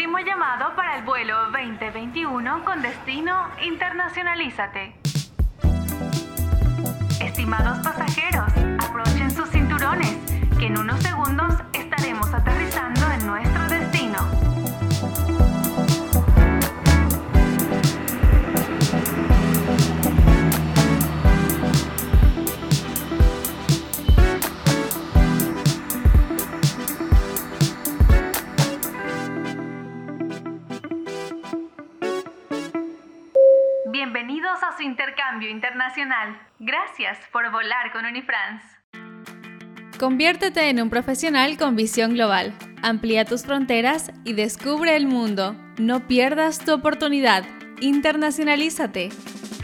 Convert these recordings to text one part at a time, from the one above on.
último llamado para el vuelo 2021 con destino Internacionalízate. Estimados pasajeros, aprochen sus cinturones, que en unos segundos internacional. Gracias por volar con Unifrance. Conviértete en un profesional con visión global. Amplía tus fronteras y descubre el mundo. No pierdas tu oportunidad. Internacionalízate.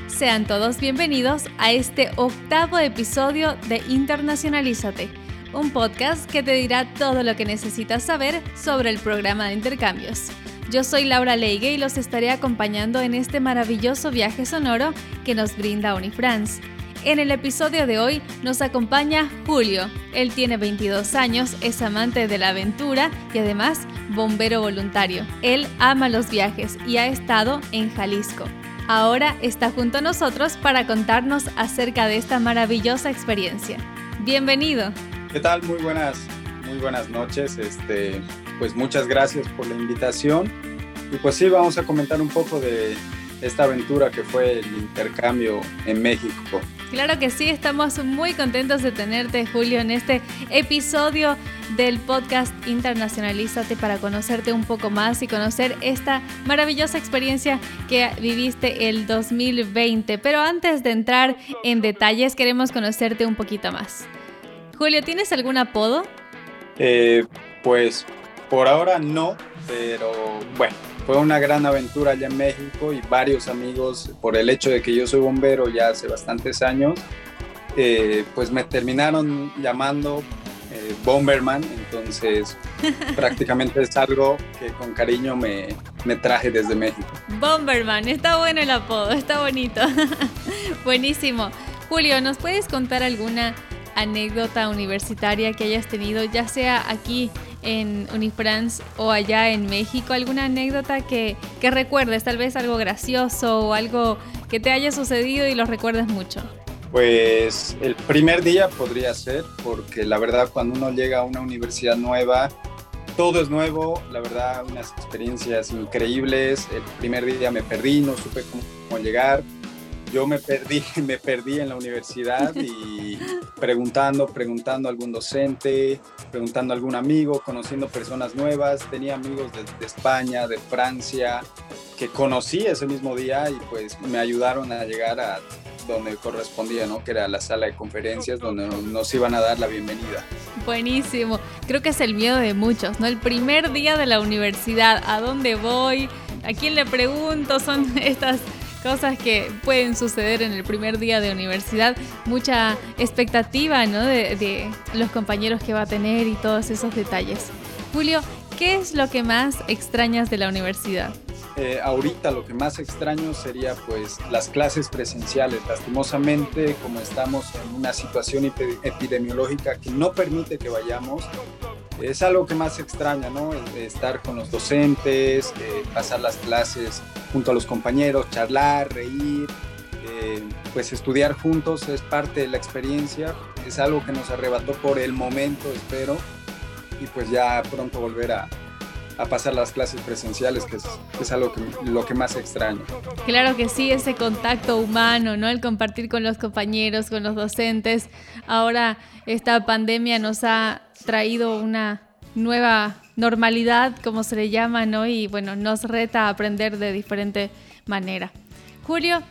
Sean todos bienvenidos a este octavo episodio de Internacionalízate, un podcast que te dirá todo lo que necesitas saber sobre el programa de intercambios. Yo soy Laura Leigue y los estaré acompañando en este maravilloso viaje sonoro que nos brinda Unifrance. En el episodio de hoy nos acompaña Julio. Él tiene 22 años, es amante de la aventura y además bombero voluntario. Él ama los viajes y ha estado en Jalisco. Ahora está junto a nosotros para contarnos acerca de esta maravillosa experiencia. Bienvenido. ¿Qué tal? Muy buenas, muy buenas noches. Este, pues muchas gracias por la invitación. Y pues sí, vamos a comentar un poco de esta aventura que fue el intercambio en México. Claro que sí, estamos muy contentos de tenerte, Julio, en este episodio del podcast Internacionalízate para conocerte un poco más y conocer esta maravillosa experiencia que viviste el 2020. Pero antes de entrar en detalles, queremos conocerte un poquito más. Julio, ¿tienes algún apodo? Eh, pues por ahora no, pero bueno, fue una gran aventura allá en México y varios amigos, por el hecho de que yo soy bombero ya hace bastantes años, eh, pues me terminaron llamando eh, Bomberman, entonces prácticamente es algo que con cariño me, me traje desde México. Bomberman, está bueno el apodo, está bonito. Buenísimo. Julio, ¿nos puedes contar alguna anécdota universitaria que hayas tenido, ya sea aquí en Unifrance o allá en México? ¿Alguna anécdota que, que recuerdes? Tal vez algo gracioso o algo que te haya sucedido y lo recuerdes mucho. Pues el primer día podría ser, porque la verdad cuando uno llega a una universidad nueva, todo es nuevo, la verdad unas experiencias increíbles. El primer día me perdí, no supe cómo llegar yo me perdí, me perdí en la universidad y preguntando, preguntando a algún docente, preguntando a algún amigo, conociendo personas nuevas. Tenía amigos de, España, de Francia, que conocí ese mismo día y pues me ayudaron a llegar a donde correspondía, ¿no? Que era la sala de conferencias donde nos iban a dar la bienvenida. Buenísimo. Creo que es el miedo de muchos, ¿no? El primer día de la universidad, ¿a dónde voy? ¿A quién le pregunto? Son estas cosas que pueden suceder en el primer día de universidad, mucha expectativa ¿no? de, los compañeros que va a tener y todos esos detalles. Julio, ¿qué es lo que más extrañas de la universidad? Eh, ahorita lo que más extraño sería pues las clases presenciales. Lastimosamente, como estamos en una situación epidemiológica que no permite que vayamos, es algo que más extraña, ¿no? estar con los docentes, eh, pasar las clases junto a los compañeros, charlar, reír, eh, pues estudiar juntos es parte de la experiencia, es algo que nos arrebató por el momento, espero, y pues ya pronto volver a, pasar las clases presenciales, que es, algo que lo que más extraño. Claro que sí, ese contacto humano, ¿no? El compartir con los compañeros, con los docentes. Ahora esta pandemia nos ha traído una nueva normalidad, como se le llama, ¿no? Y bueno, nos reta a aprender de diferente manera. Julio,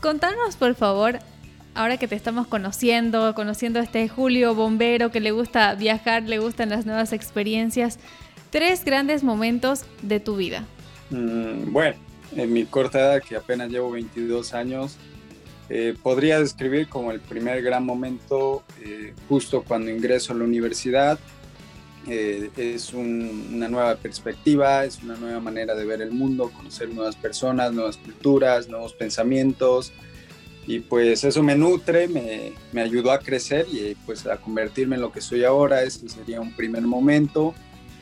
contanos por favor, ahora que te estamos conociendo, conociendo a este Julio bombero que le gusta viajar, le gustan las nuevas experiencias, tres grandes momentos de tu vida. Mm, bueno, en mi corta edad, que apenas llevo 22 años, eh, podría describir como el primer gran momento eh, justo cuando ingreso a la universidad. Eh, es una nueva perspectiva, es una nueva manera de ver el mundo, conocer nuevas personas, nuevas culturas, nuevos pensamientos. Y pues eso me nutre, me, me ayudó a crecer y pues a convertirme en lo que soy ahora. Ese sería un primer momento.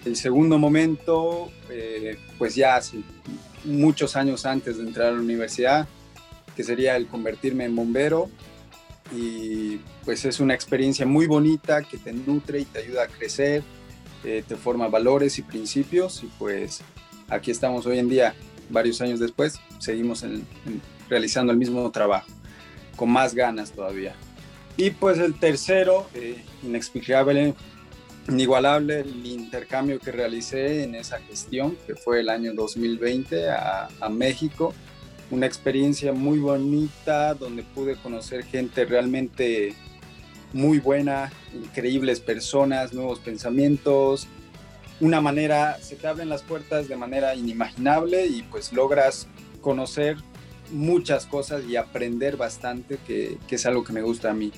el segundo momento, eh, pues ya hace muchos años antes de entrar a la universidad, que sería el convertirme en bombero. Y pues es una experiencia muy bonita que te nutre y te ayuda a crecer, eh, te forma valores y principios. Y pues aquí estamos hoy en día, varios años después, seguimos realizando el mismo trabajo, con más ganas todavía. Y pues el tercero, eh, inexplicable, inigualable, el intercambio que realicé en esa gestión, que fue el año 2020 a, a México. Una experiencia muy bonita donde pude conocer gente realmente muy buena, increíbles personas, nuevos pensamientos, una manera, se te abren las puertas de manera inimaginable y pues logras conocer muchas cosas y aprender bastante, que, que es algo que me gusta a mí,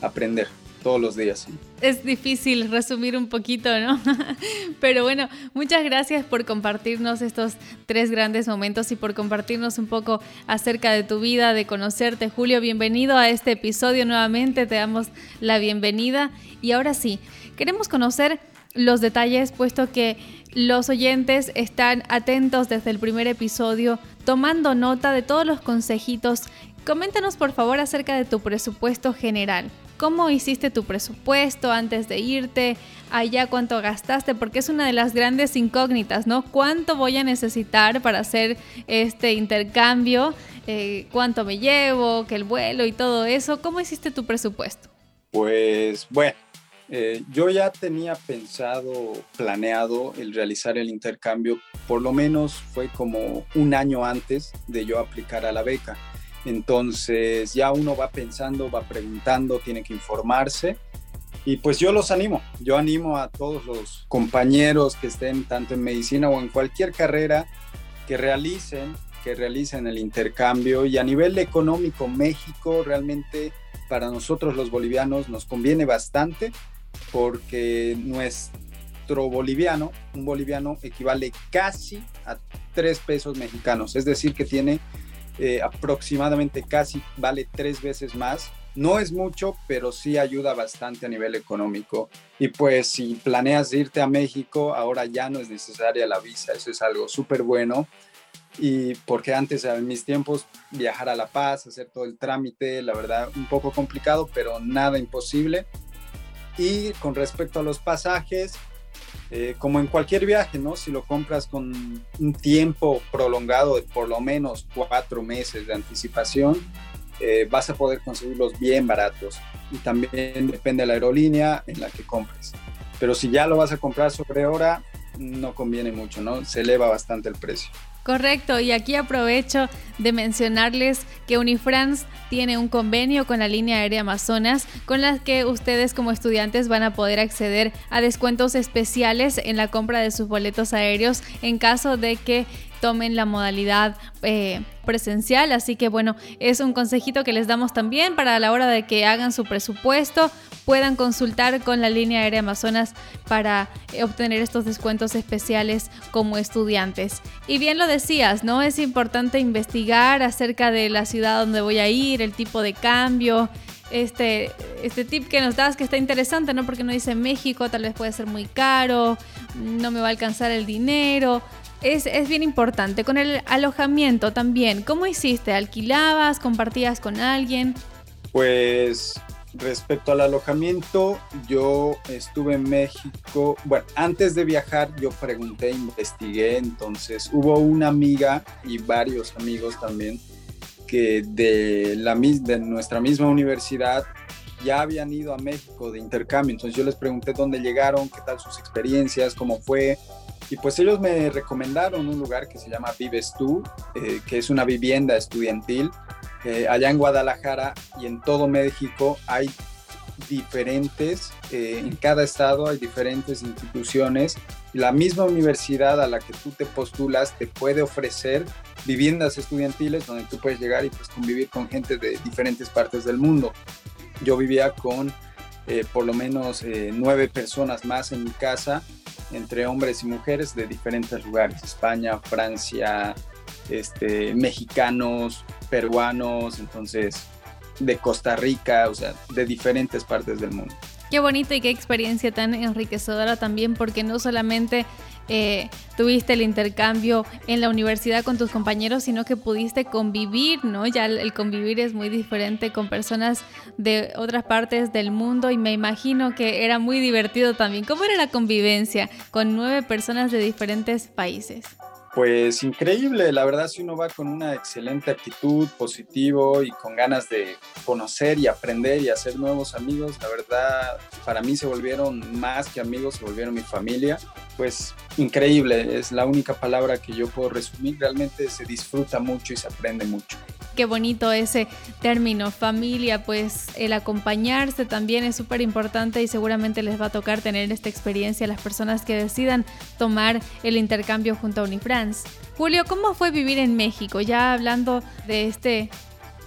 aprender todos los días. Es difícil resumir un poquito, ¿no? Pero bueno, muchas gracias por compartirnos estos tres grandes momentos y por compartirnos un poco acerca de tu vida, de conocerte. Julio, bienvenido a este episodio nuevamente, te damos la bienvenida. Y ahora sí, queremos conocer los detalles, puesto que los oyentes están atentos desde el primer episodio, tomando nota de todos los consejitos. Coméntanos por favor acerca de tu presupuesto general. ¿Cómo hiciste tu presupuesto antes de irte? Allá cuánto gastaste, porque es una de las grandes incógnitas, ¿no? ¿Cuánto voy a necesitar para hacer este intercambio? Eh, ¿Cuánto me llevo? ¿Qué el vuelo y todo eso? ¿Cómo hiciste tu presupuesto? Pues bueno, eh, yo ya tenía pensado, planeado el realizar el intercambio, por lo menos fue como un año antes de yo aplicar a la beca. Entonces ya uno va pensando, va preguntando, tiene que informarse. Y pues yo los animo, yo animo a todos los compañeros que estén tanto en medicina o en cualquier carrera que realicen, que realicen el intercambio. Y a nivel económico, México realmente para nosotros los bolivianos nos conviene bastante porque nuestro boliviano, un boliviano equivale casi a tres pesos mexicanos, es decir, que tiene eh, aproximadamente casi vale tres veces más. No es mucho, pero sí ayuda bastante a nivel económico. Y pues si planeas irte a México, ahora ya no es necesaria la visa, eso es algo súper bueno. Y porque antes, en mis tiempos, viajar a La Paz, hacer todo el trámite, la verdad, un poco complicado, pero nada imposible. Y con respecto a los pasajes, eh, como en cualquier viaje, ¿no? Si lo compras con un tiempo prolongado de por lo menos cuatro meses de anticipación, eh, vas a poder conseguirlos bien baratos. Y también depende de la aerolínea en la que compres. Pero si ya lo vas a comprar sobre hora, no conviene mucho, ¿no? Se eleva bastante el precio. Correcto, y aquí aprovecho de mencionarles que Unifrance tiene un convenio con la línea aérea Amazonas con la que ustedes como estudiantes van a poder acceder a descuentos especiales en la compra de sus boletos aéreos en caso de que tomen la modalidad eh, presencial. Así que bueno, es un consejito que les damos también para la hora de que hagan su presupuesto, puedan consultar con la línea aérea Amazonas para eh, obtener estos descuentos especiales como estudiantes. Y bien lo decías, ¿no? Es importante investigar acerca de la ciudad donde voy a ir, el tipo de cambio. Este, este tip que nos das que está interesante, ¿no? Porque no dice México, tal vez puede ser muy caro, no me va a alcanzar el dinero es, bien importante. Con el alojamiento también, ¿cómo hiciste? ¿Alquilabas? ¿Compartías con alguien? Pues respecto al alojamiento, yo estuve en México. Bueno, antes de viajar yo pregunté, investigué, entonces hubo una amiga y varios amigos también que de, la, de nuestra misma universidad ya habían ido a México de intercambio. Entonces yo les pregunté dónde llegaron, qué tal sus experiencias, cómo fue, y pues ellos me recomendaron un lugar que se llama Vives Tú, eh, que es una vivienda estudiantil. Eh, allá en Guadalajara y en todo México hay diferentes, eh, en cada estado hay diferentes instituciones. La misma universidad a la que tú te postulas te puede ofrecer viviendas estudiantiles donde tú puedes llegar y pues convivir con gente de diferentes partes del mundo. Yo vivía con por lo menos nueve personas más en mi casa entre hombres y mujeres de diferentes lugares, España, Francia, este, mexicanos, peruanos, entonces de Costa Rica, o sea, de diferentes partes del mundo. Qué bonito y qué experiencia tan enriquecedora también, porque no solamente eh, tuviste el intercambio en la universidad con tus compañeros, sino que pudiste convivir, ¿no? Ya el, convivir es muy diferente con personas de otras partes del mundo y me imagino que era muy divertido también. ¿Cómo era la convivencia con nueve personas de diferentes países? Pues increíble, la verdad si uno va con una excelente actitud, positivo y con ganas de conocer y aprender y hacer nuevos amigos, la verdad para mí se volvieron más que amigos, se volvieron mi familia. Pues increíble, es la única palabra que yo puedo resumir, realmente se disfruta mucho y se aprende mucho. Qué bonito ese término, familia, pues el acompañarse también es súper importante y seguramente les va a tocar tener esta experiencia a las personas que decidan tomar el intercambio junto a Unifrance. Julio, ¿cómo fue vivir en México? Ya hablando de este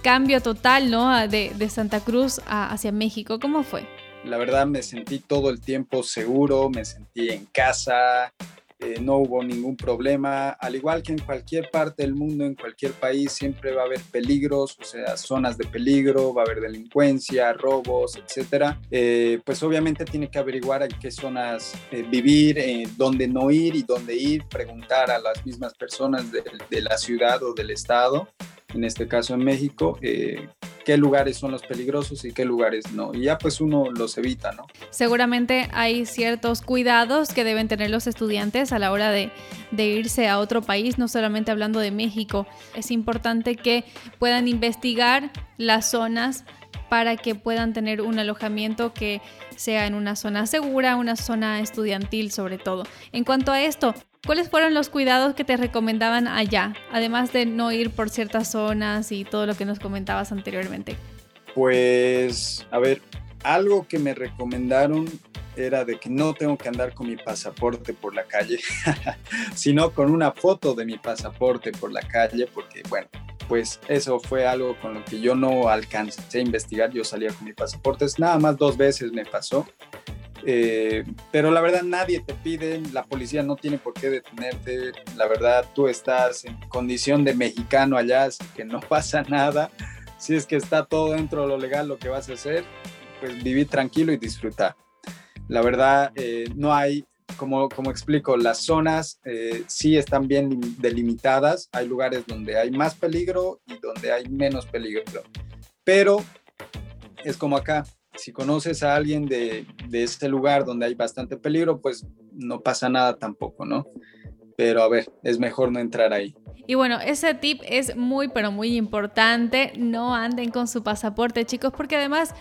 cambio total, ¿no? De, Santa Cruz hacia México, ¿cómo fue? La verdad me sentí todo el tiempo seguro, me sentí en casa, eh, no hubo ningún problema. Al igual que en cualquier parte del mundo, en cualquier país, siempre va a haber peligros, o sea, zonas de peligro, va a haber delincuencia, robos, etcétera. Eh, pues obviamente tiene que averiguar en qué zonas eh, vivir, dónde no ir y dónde ir, preguntar a las mismas personas de, de la ciudad o del estado en este caso en México, eh, qué lugares son los peligrosos y qué lugares no. Y ya pues uno los evita, ¿no? Seguramente hay ciertos cuidados que deben tener los estudiantes a la hora de, de irse a otro país, no solamente hablando de México. Es importante que puedan investigar las zonas para que puedan tener un alojamiento que sea en una zona segura, una zona estudiantil sobre todo. En cuanto a esto, ¿cuáles fueron los cuidados que te recomendaban allá, además de no ir por ciertas zonas y todo lo que nos comentabas anteriormente? Pues, a ver, algo que me recomendaron era de que no tengo que andar con mi pasaporte por la calle, sino con una foto de mi pasaporte por la calle, porque bueno, pues eso fue algo con lo que yo no alcancé a investigar, yo salía con mi pasaporte, nada más dos veces me pasó, eh, pero la verdad nadie te pide, la policía no tiene por qué detenerte, la verdad tú estás en condición de mexicano allá, así que no pasa nada, si es que está todo dentro de lo legal lo que vas a hacer, pues vivir tranquilo y disfrutar. La verdad eh, no hay como, como explico, las zonas eh, sí están bien delimitadas. Hay lugares donde hay más peligro y donde hay menos peligro. Pero es como acá. Si conoces a alguien de, de este lugar donde hay bastante peligro, pues no pasa nada tampoco, ¿no? Pero a ver, es mejor no entrar ahí. Y bueno, ese tip es muy, pero muy importante. No anden con su pasaporte, chicos, porque además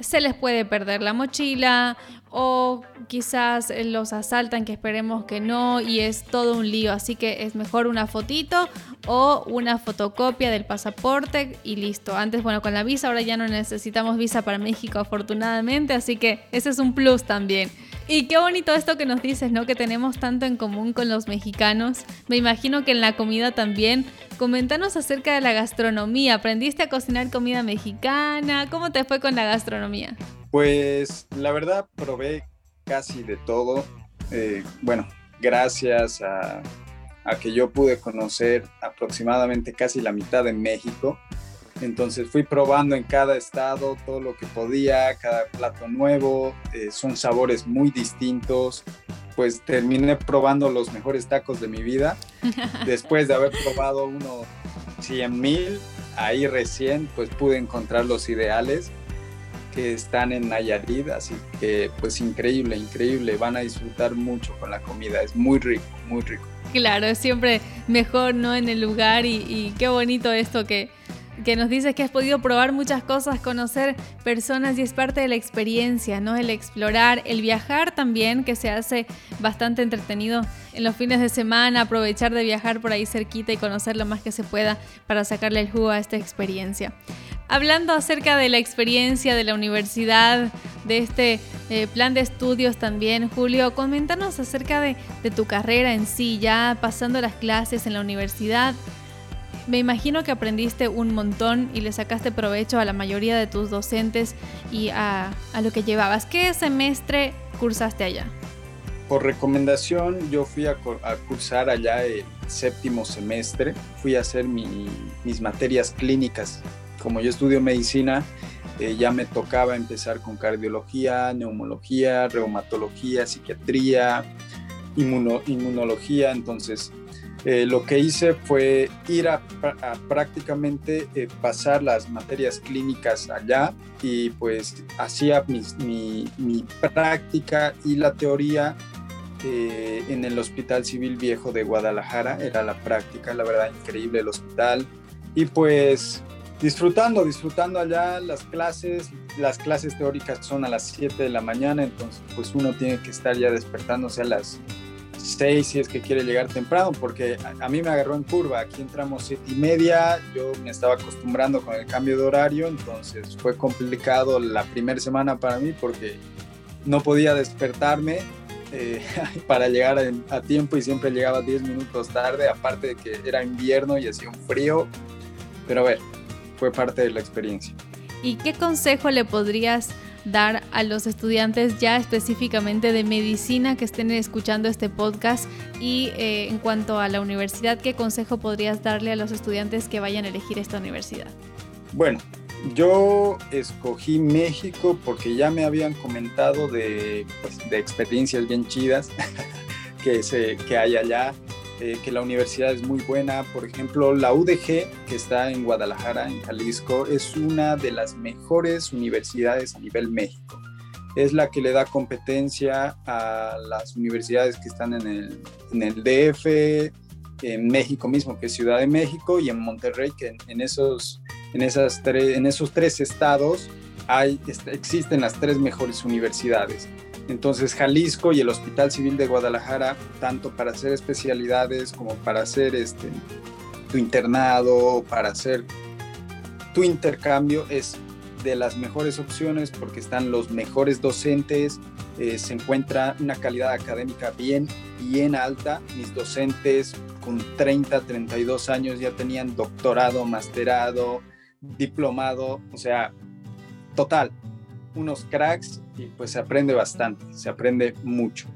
se les puede perder la mochila o quizás los asaltan, que esperemos que no, y es todo un lío. Así que es mejor una fotito o una fotocopia del pasaporte y listo. Antes, bueno, con la visa, ahora ya no necesitamos visa para México, afortunadamente, así que ese es un plus también. Y qué bonito esto que nos dices, ¿no? Que tenemos tanto en común con los mexicanos. Me imagino que en la comida también. Coméntanos acerca de la gastronomía. ¿Aprendiste a cocinar comida mexicana? ¿Cómo te fue con la gastronomía? Pues la verdad probé casi de todo. Eh, bueno, gracias a, a que yo pude conocer aproximadamente casi la mitad de México. Entonces fui probando en cada estado todo lo que podía, cada plato nuevo, eh, son sabores muy distintos. Pues terminé probando los mejores tacos de mi vida. Después de haber probado unos 100 mil, ahí recién pues pude encontrar los ideales que están en Nayarit, así que pues increíble, increíble, van a disfrutar mucho con la comida, es muy rico, muy rico. Claro, siempre mejor, ¿no? En el lugar y, y qué bonito esto que que nos dices que has podido probar muchas cosas, conocer personas y es parte de la experiencia, ¿no? El explorar, el viajar también, que se hace bastante entretenido en los fines de semana, aprovechar de viajar por ahí cerquita y conocer lo más que se pueda para sacarle el jugo a esta experiencia. Hablando acerca de la experiencia de la universidad, de este eh, plan de estudios también, Julio, coméntanos acerca de, de tu carrera en sí, ya pasando las clases en la universidad. Me imagino que aprendiste un montón y le sacaste provecho a la mayoría de tus docentes y a, lo que llevabas. ¿Qué semestre cursaste allá? Por recomendación, yo fui a, cursar allá el séptimo semestre. Fui a hacer mis materias clínicas como yo estudio medicina, eh, ya me tocaba empezar con cardiología, neumología, reumatología, psiquiatría, inmunología. Entonces, eh, lo que hice fue ir a, prácticamente eh, pasar las materias clínicas allá y pues hacía mi, práctica y la teoría eh, en el Hospital Civil Viejo de Guadalajara, era la práctica, la verdad increíble el hospital. Y pues disfrutando, disfrutando allá las clases, las clases teóricas son a las 7 de la mañana, entonces pues uno tiene que estar ya despertándose a las 6 si es que quiere llegar temprano, porque a, mí me agarró en curva, aquí entramos 7 y media, yo me estaba acostumbrando con el cambio de horario, entonces fue complicado la primera semana para mí porque no podía despertarme eh, para llegar a, a, tiempo y siempre llegaba 10 minutos tarde, aparte de que era invierno y hacía un frío, pero a ver, fue parte de la experiencia. ¿Y qué consejo le podrías dar a los estudiantes ya específicamente de medicina que estén escuchando este podcast y eh, en cuanto a la universidad, ¿qué consejo podrías darle a los estudiantes que vayan a elegir esta universidad? Bueno, yo escogí México porque ya me habían comentado de, pues, de experiencias bien chidas que, se, que hay allá eh, que la universidad es muy buena. Por ejemplo, la UDG, que está en Guadalajara, en Jalisco, es una de las mejores universidades a nivel México. Es la que le da competencia a las universidades que están en el, en el DF, en México mismo, que es Ciudad de México, y en Monterrey, que en, esos, en, esas en esos tres estados hay, existen las tres mejores universidades. Entonces Jalisco y el Hospital Civil de Guadalajara, tanto para hacer especialidades como para hacer este, tu internado, para hacer tu intercambio, es de las mejores opciones porque están los mejores docentes, eh, se encuentra una calidad académica bien, bien alta. Mis docentes con 30, 32 años ya tenían doctorado, masterado, diplomado, o sea, total, unos cracks y pues se aprende bastante, se aprende mucho.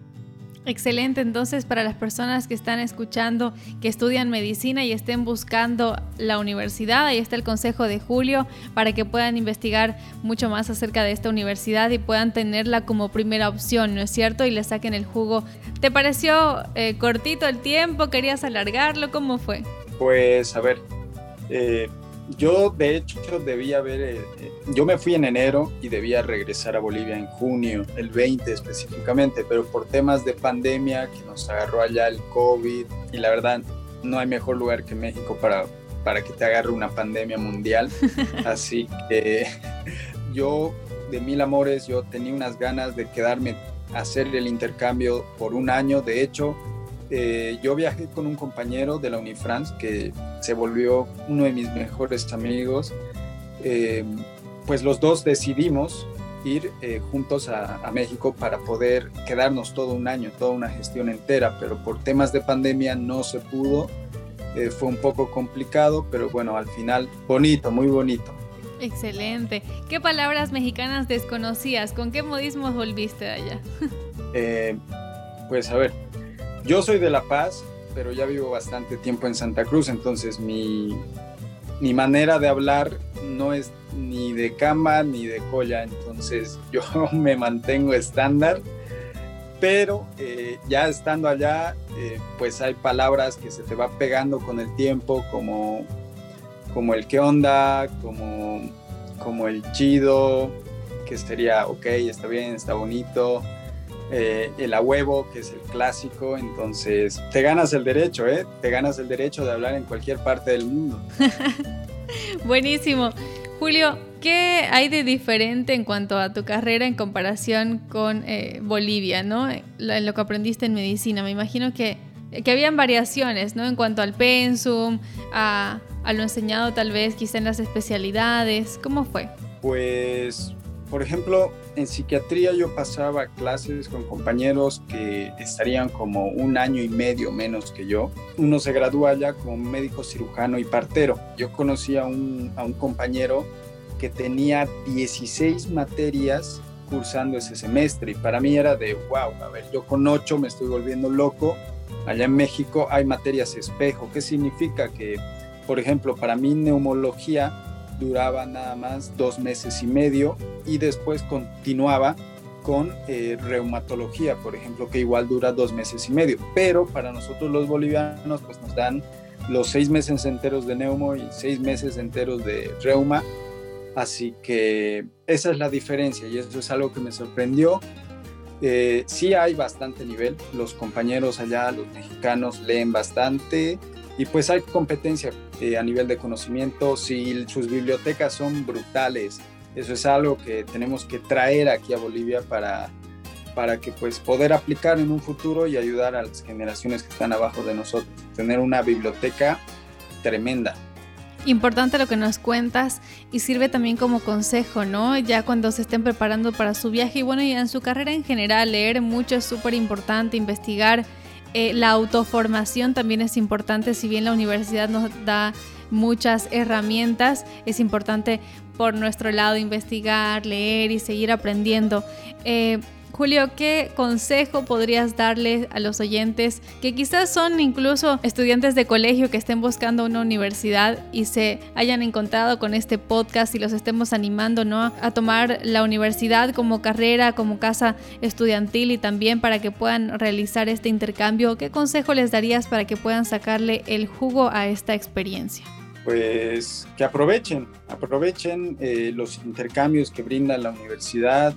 Excelente, entonces para las personas que están escuchando, que estudian medicina y estén buscando la universidad, ahí está el consejo de Julio para que puedan investigar mucho más acerca de esta universidad y puedan tenerla como primera opción, ¿no es cierto? Y le saquen el jugo. ¿Te pareció eh, cortito el tiempo? ¿Querías alargarlo? ¿Cómo fue? Pues a ver, eh, yo de hecho debía haber, eh, eh, yo me fui en enero y debía regresar a Bolivia en junio, el 20 específicamente, pero por temas de pandemia que nos agarró allá el COVID y la verdad no hay mejor lugar que México para, para que te agarre una pandemia mundial. Así que yo de mil amores, yo tenía unas ganas de quedarme a hacer el intercambio por un año, de hecho eh, yo viajé con un compañero de la Unifrance que se volvió uno de mis mejores amigos. Eh, pues los dos decidimos ir eh, juntos a, México para poder quedarnos todo un año, toda una gestión entera, pero por temas de pandemia no se pudo. fue un poco complicado, pero bueno, al final bonito, muy bonito. Excelente. ¿Qué palabras mexicanas desconocías? ¿Con qué modismos volviste de allá? pues a ver, yo soy de La Paz, pero ya vivo bastante tiempo en Santa Cruz, entonces mi, manera de hablar no es ni de cama ni de colla, entonces yo me mantengo estándar, pero eh, ya estando allá, eh, pues hay palabras que se te va pegando con el tiempo, como, como el qué onda, como, como el chido, que sería ok, está bien, está bonito, eh, el a huevo, que es el clásico, entonces te ganas el derecho, ¿eh? Te ganas el derecho de hablar en cualquier parte del mundo. Buenísimo. Julio, ¿qué hay de diferente en cuanto a tu carrera en comparación con eh, Bolivia, ¿no? Lo, que aprendiste en medicina. Me imagino que, que habían variaciones, ¿no? En cuanto al pensum, a, a lo enseñado tal vez quizá en las especialidades. ¿Cómo fue? Pues por ejemplo, en psiquiatría yo pasaba clases con compañeros que estarían como un año y medio menos que yo. Uno se gradúa ya como médico cirujano y partero. Yo conocí a un, a un compañero que tenía 16 materias cursando ese semestre y para mí era de wow, a ver, yo con 8 me estoy volviendo loco. Allá en México hay materias espejo. ¿Qué significa? Que, por ejemplo, para mí neumología duraba nada más dos meses y medio y después continuaba con eh, reumatología, por ejemplo, que igual dura dos meses y medio. Pero para nosotros los bolivianos, pues nos dan los seis meses enteros de neumo y seis meses enteros de reuma. Así que esa es la diferencia y eso es algo que me sorprendió. Eh, sí hay bastante nivel, los compañeros allá, los mexicanos leen bastante y pues hay competencia eh, a nivel de conocimiento, si sus bibliotecas son brutales, eso es algo que tenemos que traer aquí a Bolivia para, para que pues poder aplicar en un futuro y ayudar a las generaciones que están abajo de nosotros, tener una biblioteca tremenda. Importante lo que nos cuentas y sirve también como consejo, ¿no? Ya cuando se estén preparando para su viaje y bueno, y en su carrera en general, leer mucho es súper importante, investigar. Eh, la autoformación también es importante, si bien la universidad nos da muchas herramientas, es importante por nuestro lado investigar, leer y seguir aprendiendo. Eh, Julio, ¿qué consejo podrías darle a los oyentes que quizás son incluso estudiantes de colegio que estén buscando una universidad y se hayan encontrado con este podcast y los estemos animando ¿no? a tomar la universidad como carrera, como casa estudiantil y también para que puedan realizar este intercambio? ¿Qué consejo les darías para que puedan sacarle el jugo a esta experiencia? Pues que aprovechen, aprovechen eh, los intercambios que brinda la universidad,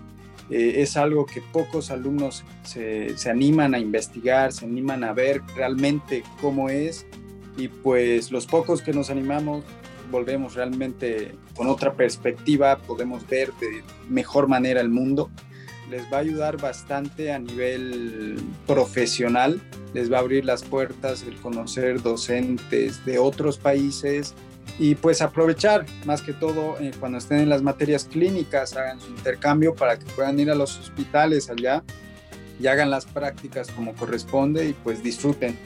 eh, es algo que pocos alumnos se, animan a investigar, se animan a ver realmente cómo es y pues los pocos que nos animamos volvemos realmente con otra perspectiva, podemos ver de mejor manera el mundo. Les va a ayudar bastante a nivel profesional, les va a abrir las puertas el conocer docentes de otros países, y pues aprovechar más que todo eh, cuando estén en las materias clínicas, hagan su intercambio para que puedan ir a los hospitales allá y hagan las prácticas como corresponde y pues disfruten,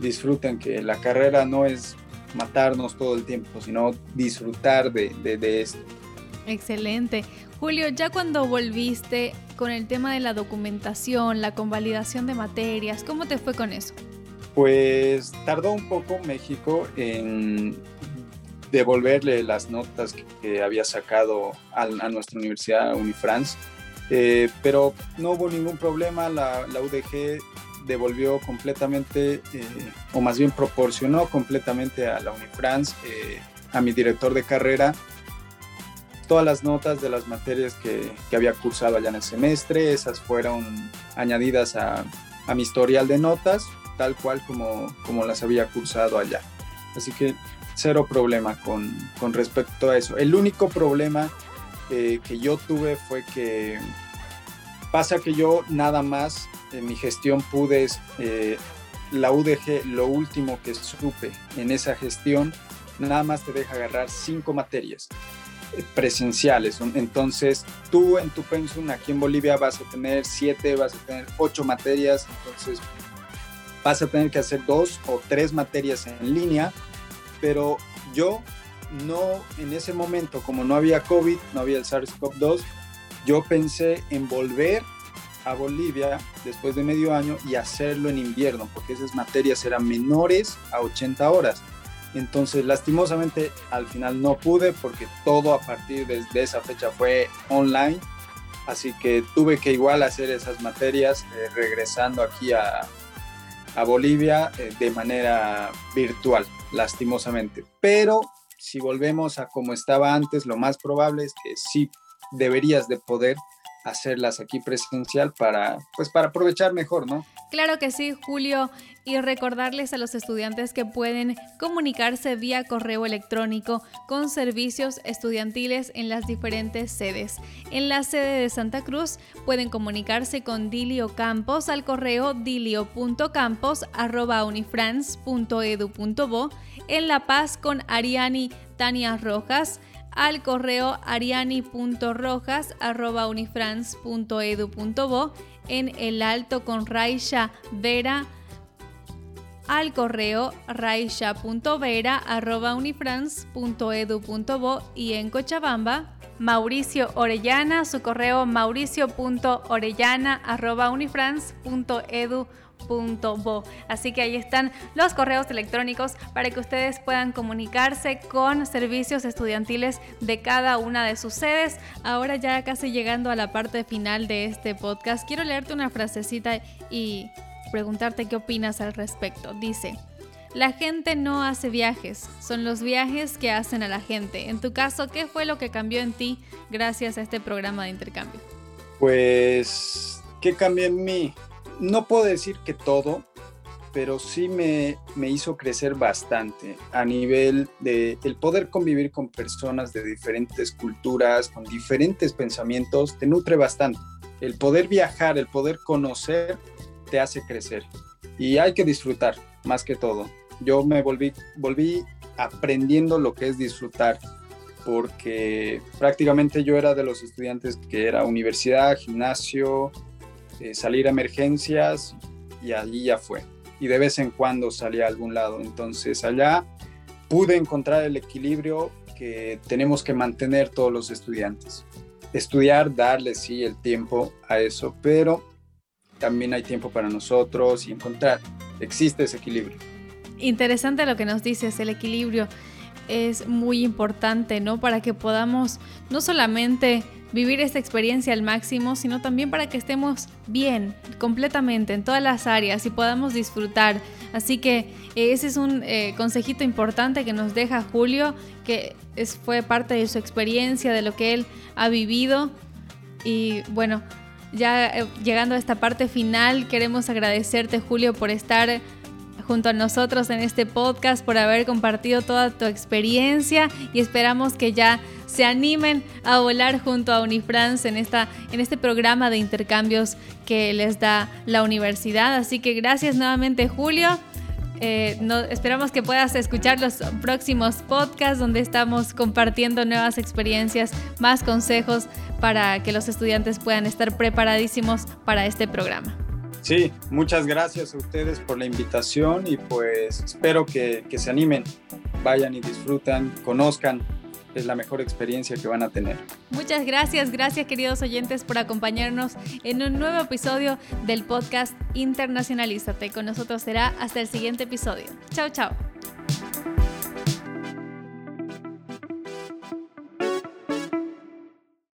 disfruten que la carrera no es matarnos todo el tiempo, sino disfrutar de, de, de esto. Excelente. Julio, ya cuando volviste con el tema de la documentación, la convalidación de materias, ¿cómo te fue con eso? Pues tardó un poco México en devolverle las notas que, había sacado a, nuestra universidad, Unifrance. Eh, pero no hubo ningún problema, la, UDG devolvió completamente, eh, o más bien proporcionó completamente a la Unifrance, eh, a mi director de carrera, todas las notas de las materias que, que, había cursado allá en el semestre, esas fueron añadidas a, a mi historial de notas, tal cual como, como las había cursado allá. Así que cero problema con, con respecto a eso. El único problema eh, que yo tuve fue que pasa que yo nada más en mi gestión pude, eh, la UDG, lo último que supe en esa gestión, nada más te deja agarrar cinco materias eh, presenciales. Entonces, tú en tu pensum aquí en Bolivia vas a tener siete, vas a tener ocho materias, entonces vas a tener que hacer dos o tres materias en línea pero yo no, en ese momento, como no había COVID, no había el SARS-CoV-2, yo pensé en volver a Bolivia después de medio año y hacerlo en invierno, porque esas materias eran menores a 80 horas. Entonces, lastimosamente, al final no pude porque todo a partir de, esa fecha fue online. Así que tuve que igual hacer esas materias eh, regresando aquí a, a Bolivia eh, de manera virtual lastimosamente. Pero si volvemos a como estaba antes, lo más probable es que sí deberías de poder hacerlas aquí presencial para pues para aprovechar mejor, ¿no? Claro que sí, Julio, y recordarles a los estudiantes que pueden comunicarse vía correo electrónico con servicios estudiantiles en las diferentes sedes. En la sede de Santa Cruz pueden comunicarse con Dilio Campos al correo dilio.campos@unifrance.edu.bo, en La Paz con Ariani Tania Rojas al correo ariani.rojas.unifrance.edu.bo, en El Alto con Raisha Vera al correo raisha.vera.unifrance.edu.bo y en Cochabamba Mauricio Orellana, su correo mauricio.orellana.unifrance.edu.bo Así que ahí están los correos electrónicos para que ustedes puedan comunicarse con servicios estudiantiles de cada una de sus sedes. Ahora ya casi llegando a la parte final de este podcast, quiero leerte una frasecita y preguntarte qué opinas al respecto. Dice, la gente no hace viajes, son los viajes que hacen a la gente. En tu caso, ¿qué fue lo que cambió en ti gracias a este programa de intercambio? Pues, ¿qué cambió en mí? No puedo decir que todo, pero sí me, hizo crecer bastante a nivel de el poder convivir con personas de diferentes culturas, con diferentes pensamientos, te nutre bastante. El poder viajar, el poder conocer, te hace crecer. Y hay que disfrutar, más que todo. Yo me volví, volví aprendiendo lo que es disfrutar, porque prácticamente yo era de los estudiantes que era universidad, gimnasio, eh, salir a emergencias y allí ya fue. Y de vez en cuando salía a algún lado. Entonces allá pude encontrar el equilibrio que tenemos que mantener todos los estudiantes. Estudiar, darle sí el tiempo a eso, pero también hay tiempo para nosotros y encontrar. Existe ese equilibrio. Interesante lo que nos dices, el equilibrio es muy importante, ¿no? Para que podamos no solamente vivir esta experiencia al máximo, sino también para que estemos bien, completamente, en todas las áreas y podamos disfrutar. Así que eh, ese es un eh, consejito importante que nos deja Julio, que es, fue parte de su experiencia, de lo que él ha vivido. Y bueno, ya eh, llegando a esta parte final, queremos agradecerte Julio por estar junto a nosotros en este podcast, por haber compartido toda tu experiencia y esperamos que ya se animen a volar junto a Unifrance en, esta, en este programa de intercambios que les da la universidad. Así que gracias nuevamente Julio. Eh, esperamos que puedas escuchar los próximos podcasts donde estamos compartiendo nuevas experiencias, más consejos para que los estudiantes puedan estar preparadísimos para este programa. Sí, muchas gracias a ustedes por la invitación y pues espero que, que se animen, vayan y disfrutan, conozcan es la mejor experiencia que van a tener. Muchas gracias, gracias queridos oyentes por acompañarnos en un nuevo episodio del podcast Internacionalízate. Con nosotros será hasta el siguiente episodio. Chao, chao.